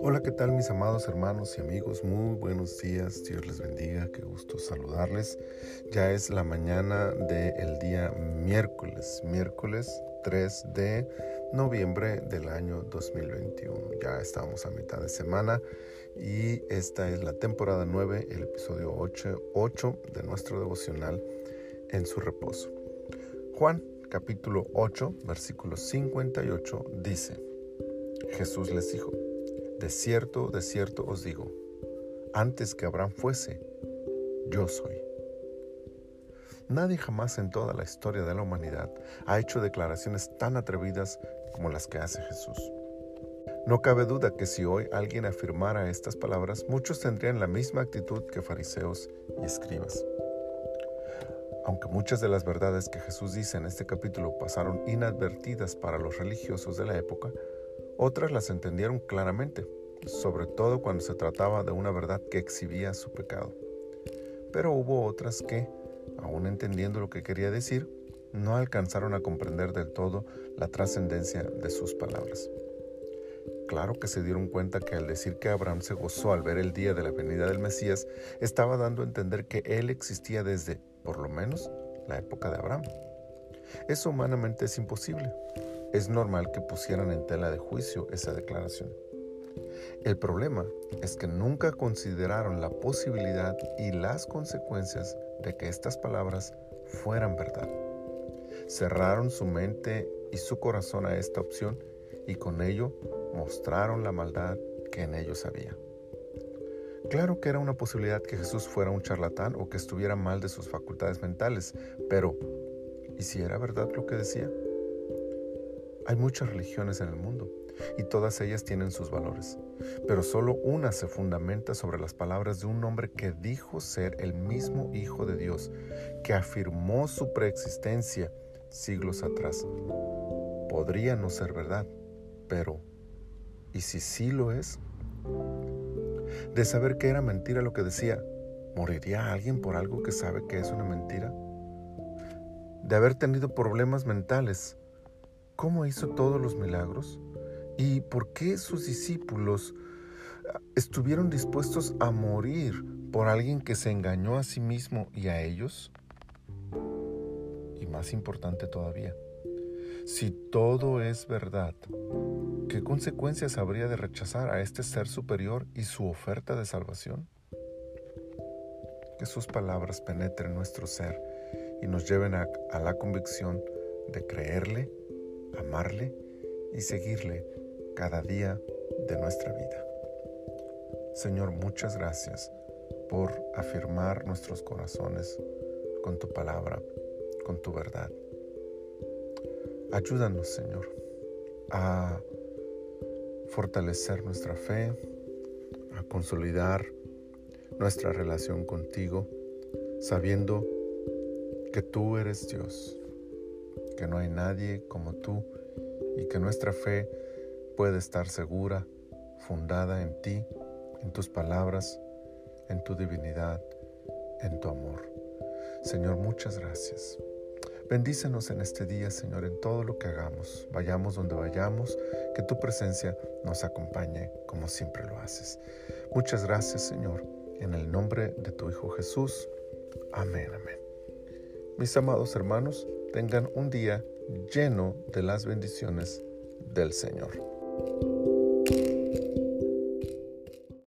Hola, ¿qué tal mis amados hermanos y amigos? Muy buenos días, Dios les bendiga, qué gusto saludarles. Ya es la mañana del día miércoles, miércoles 3 de noviembre del año 2021. Ya estamos a mitad de semana y esta es la temporada 9, el episodio 8, 8 de nuestro devocional en su reposo. Juan capítulo 8, versículo 58 dice, Jesús les dijo, de cierto, de cierto os digo, antes que Abraham fuese, yo soy. Nadie jamás en toda la historia de la humanidad ha hecho declaraciones tan atrevidas como las que hace Jesús. No cabe duda que si hoy alguien afirmara estas palabras, muchos tendrían la misma actitud que fariseos y escribas. Aunque muchas de las verdades que Jesús dice en este capítulo pasaron inadvertidas para los religiosos de la época, otras las entendieron claramente, sobre todo cuando se trataba de una verdad que exhibía su pecado. Pero hubo otras que, aun entendiendo lo que quería decir, no alcanzaron a comprender del todo la trascendencia de sus palabras. Claro que se dieron cuenta que al decir que Abraham se gozó al ver el día de la venida del Mesías, estaba dando a entender que él existía desde, por lo menos, la época de Abraham. Eso humanamente es imposible, es normal que pusieran en tela de juicio esa declaración. El problema es que nunca consideraron la posibilidad y las consecuencias de que estas palabras fueran verdad. Cerraron su mente y su corazón a esta opción y con ello mostraron la maldad que en ellos había. Claro que era una posibilidad que Jesús fuera un charlatán o que estuviera mal de sus facultades mentales, pero ¿y si era verdad lo que decía? Hay muchas religiones en el mundo y todas ellas tienen sus valores, pero solo una se fundamenta sobre las palabras de un hombre que dijo ser el mismo Hijo de Dios, que afirmó su preexistencia siglos atrás. Podría no ser verdad, pero ¿y si sí lo es? De saber que era mentira lo que decía, ¿moriría alguien por algo que sabe que es una mentira? De haber tenido problemas mentales, cómo hizo todos los milagros y por qué sus discípulos ah, estuvieron dispuestos a morir por alguien que se engañó a sí mismo y a ellos. Y más importante todavía, si todo es verdad, ¿qué consecuencias habría de rechazar a este ser superior y su oferta de salvación? Que sus palabras penetren nuestro ser y nos lleven a, la convicción de creerle amarle y seguirle cada día de nuestra vida. Señor, muchas gracias por afirmar nuestros corazones con tu palabra, con tu verdad. Ayúdanos, Señor, a fortalecer nuestra fe, a consolidar nuestra relación contigo, sabiendo que tú eres Dios, que no hay nadie como tú y que nuestra fe puede estar segura, fundada en ti, en tus palabras, en tu divinidad, en tu amor. Señor, muchas gracias. Bendícenos en este día, Señor, en todo lo que hagamos. Vayamos donde vayamos, que tu presencia nos acompañe como siempre lo haces. Muchas gracias, Señor, en el nombre de tu Hijo Jesús. Amén, amén. Mis amados hermanos, tengan un día lleno de las bendiciones del Señor.